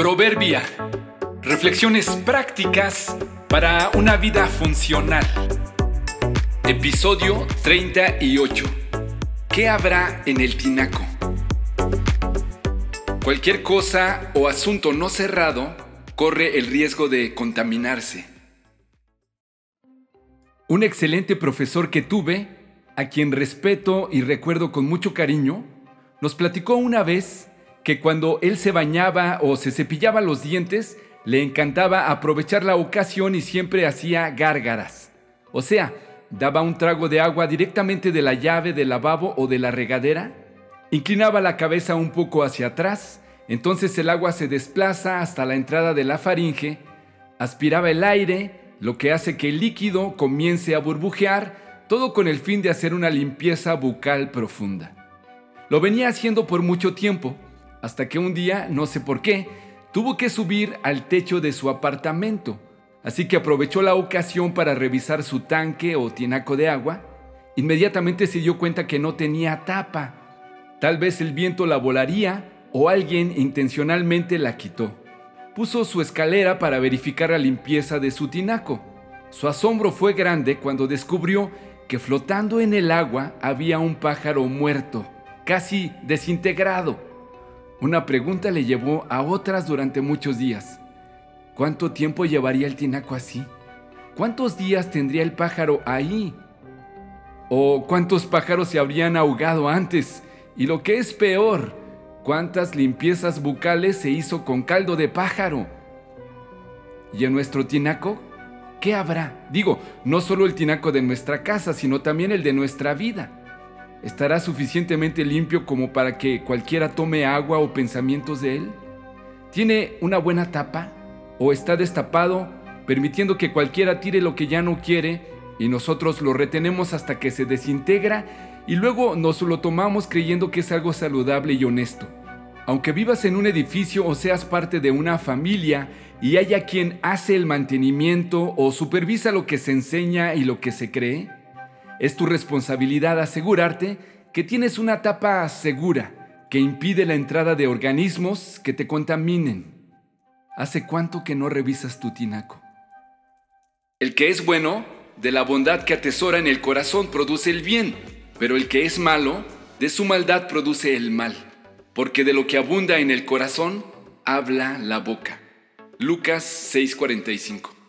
Proverbia. Reflexiones prácticas para una vida funcional. Episodio 38. ¿Qué habrá en el tinaco? Cualquier cosa o asunto no cerrado corre el riesgo de contaminarse. Un excelente profesor que tuve, a quien respeto y recuerdo con mucho cariño, nos platicó una vez que cuando él se bañaba o se cepillaba los dientes, le encantaba aprovechar la ocasión y siempre hacía gárgaras. O sea, daba un trago de agua directamente de la llave del lavabo o de la regadera, inclinaba la cabeza un poco hacia atrás, entonces el agua se desplaza hasta la entrada de la faringe, aspiraba el aire, lo que hace que el líquido comience a burbujear, todo con el fin de hacer una limpieza bucal profunda. Lo venía haciendo por mucho tiempo, hasta que un día, no sé por qué, tuvo que subir al techo de su apartamento. Así que aprovechó la ocasión para revisar su tanque o tinaco de agua. Inmediatamente se dio cuenta que no tenía tapa. Tal vez el viento la volaría o alguien intencionalmente la quitó. Puso su escalera para verificar la limpieza de su tinaco. Su asombro fue grande cuando descubrió que flotando en el agua había un pájaro muerto, casi desintegrado. Una pregunta le llevó a otras durante muchos días. ¿Cuánto tiempo llevaría el tinaco así? ¿Cuántos días tendría el pájaro ahí? ¿O cuántos pájaros se habrían ahogado antes? Y lo que es peor, ¿cuántas limpiezas bucales se hizo con caldo de pájaro? ¿Y en nuestro tinaco? ¿Qué habrá? Digo, no solo el tinaco de nuestra casa, sino también el de nuestra vida. ¿Estará suficientemente limpio como para que cualquiera tome agua o pensamientos de él? ¿Tiene una buena tapa? ¿O está destapado, permitiendo que cualquiera tire lo que ya no quiere y nosotros lo retenemos hasta que se desintegra y luego nos lo tomamos creyendo que es algo saludable y honesto? Aunque vivas en un edificio o seas parte de una familia y haya quien hace el mantenimiento o supervisa lo que se enseña y lo que se cree, es tu responsabilidad asegurarte que tienes una tapa segura que impide la entrada de organismos que te contaminen. ¿Hace cuánto que no revisas tu tinaco? El que es bueno, de la bondad que atesora en el corazón produce el bien, pero el que es malo, de su maldad produce el mal, porque de lo que abunda en el corazón, habla la boca. Lucas 6:45